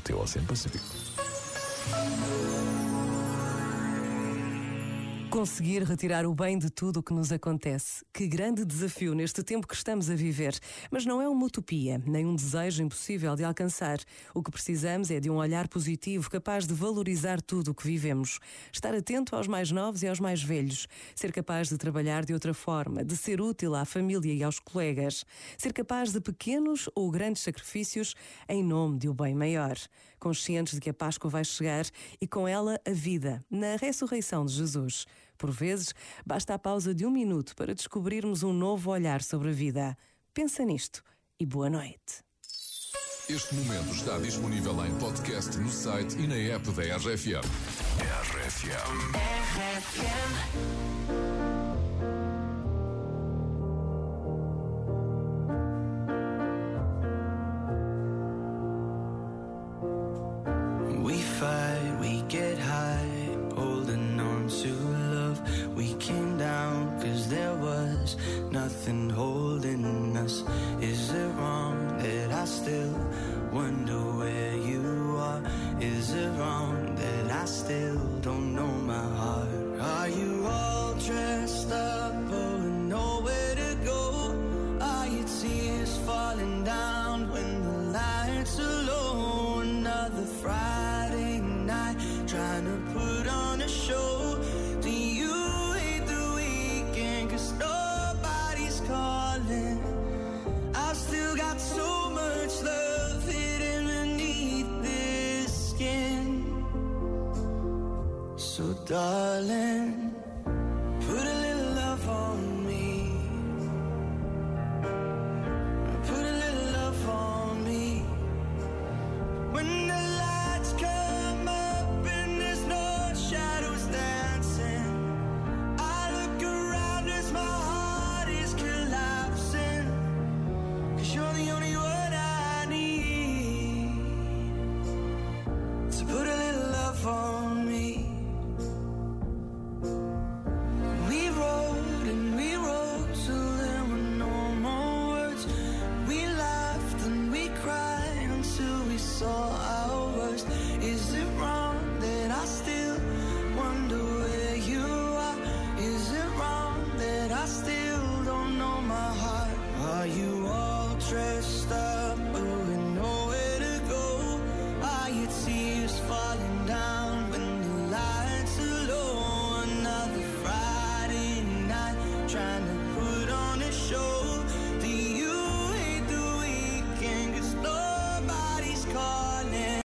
ao teu Oceano Pacífico. Conseguir retirar o bem de tudo o que nos acontece. Que grande desafio neste tempo que estamos a viver. Mas não é uma utopia, nem um desejo impossível de alcançar. O que precisamos é de um olhar positivo capaz de valorizar tudo o que vivemos. Estar atento aos mais novos e aos mais velhos. Ser capaz de trabalhar de outra forma, de ser útil à família e aos colegas. Ser capaz de pequenos ou grandes sacrifícios em nome de um bem maior. Conscientes de que a Páscoa vai chegar e com ela a vida, na ressurreição de Jesus. Por vezes, basta a pausa de um minuto para descobrirmos um novo olhar sobre a vida. Pensa nisto e boa noite. Este momento está disponível em podcast no site e na app da RFM. RFM. We wonder where you are? Is it wrong that I still don't know my heart? Are you all dressed up but nowhere to go? Are your tears falling down when the lights are low? Another Friday night trying to put on a show. Do you hate the weekend? Cause nobody's calling. I've still got so So darling